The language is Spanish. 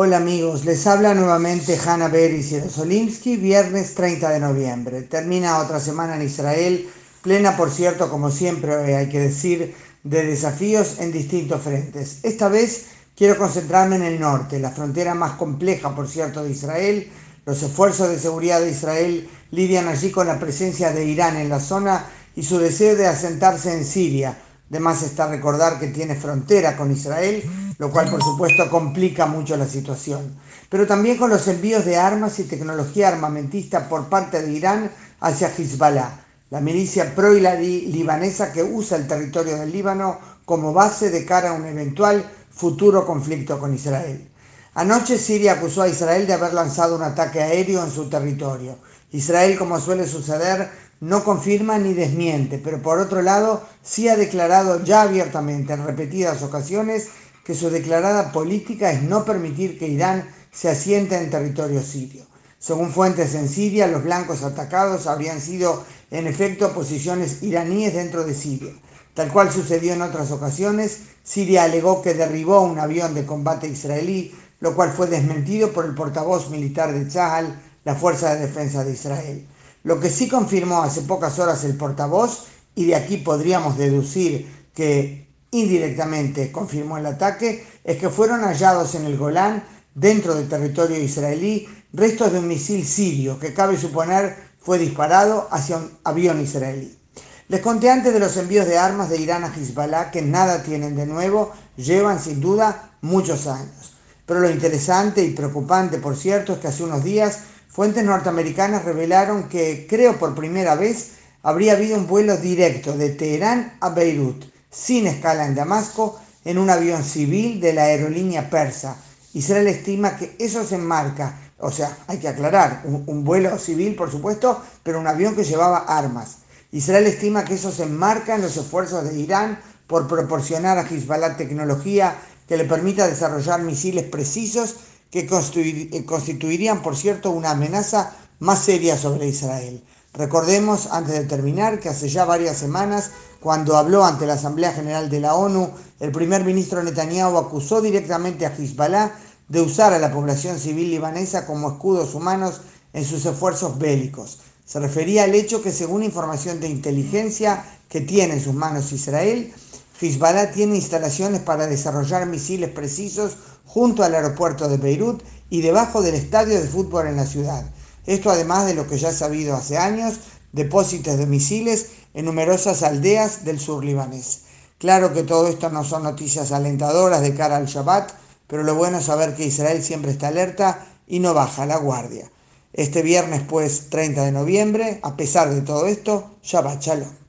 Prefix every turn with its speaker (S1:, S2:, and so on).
S1: Hola amigos, les habla nuevamente Hanna Beris Jerosolimsky, viernes 30 de noviembre. Termina otra semana en Israel, plena por cierto, como siempre hay que decir, de desafíos en distintos frentes. Esta vez quiero concentrarme en el norte, la frontera más compleja por cierto de Israel. Los esfuerzos de seguridad de Israel lidian allí con la presencia de Irán en la zona y su deseo de asentarse en Siria. Además está recordar que tiene frontera con Israel lo cual por supuesto complica mucho la situación. Pero también con los envíos de armas y tecnología armamentista por parte de Irán hacia Hezbollah, la milicia pro-libanesa que usa el territorio del Líbano como base de cara a un eventual futuro conflicto con Israel. Anoche Siria acusó a Israel de haber lanzado un ataque aéreo en su territorio. Israel, como suele suceder, no confirma ni desmiente, pero por otro lado sí ha declarado ya abiertamente en repetidas ocasiones que su declarada política es no permitir que Irán se asiente en territorio sirio. Según fuentes en Siria, los blancos atacados habrían sido en efecto posiciones iraníes dentro de Siria. Tal cual sucedió en otras ocasiones, Siria alegó que derribó un avión de combate israelí, lo cual fue desmentido por el portavoz militar de Tzahal, la Fuerza de Defensa de Israel. Lo que sí confirmó hace pocas horas el portavoz, y de aquí podríamos deducir que indirectamente confirmó el ataque es que fueron hallados en el Golán, dentro del territorio israelí, restos de un misil sirio que cabe suponer fue disparado hacia un avión israelí. Les conté antes de los envíos de armas de Irán a Hezbollah que nada tienen de nuevo, llevan sin duda muchos años. Pero lo interesante y preocupante, por cierto, es que hace unos días fuentes norteamericanas revelaron que, creo por primera vez, habría habido un vuelo directo de Teherán a Beirut sin escala en Damasco en un avión civil de la aerolínea persa. Israel estima que eso se enmarca, o sea, hay que aclarar, un, vuelo civil por supuesto, pero un avión que llevaba armas. Israel estima que eso se enmarca en los esfuerzos de Irán por proporcionar a Hezbollah tecnología que le permita desarrollar misiles precisos que constituirían, por cierto, una amenaza más seria sobre Israel. Recordemos, antes de terminar, que hace ya varias semanas, cuando habló ante la Asamblea General de la ONU, el primer ministro Netanyahu acusó directamente a Hezbollah de usar a la población civil libanesa como escudos humanos en sus esfuerzos bélicos. Se refería al hecho que, según información de inteligencia que tiene en sus manos Israel, Hezbollah tiene instalaciones para desarrollar misiles precisos junto al aeropuerto de Beirut y debajo del estadio de fútbol en la ciudad esto además de lo que ya ha sabido hace años, depósitos de misiles en numerosas aldeas del sur libanés. Claro que todo esto no son noticias alentadoras de cara al Shabbat, pero lo bueno es saber que Israel siempre está alerta y no baja la guardia. Este viernes, pues, 30 de noviembre, a pesar de todo esto, Shabbat Shalom.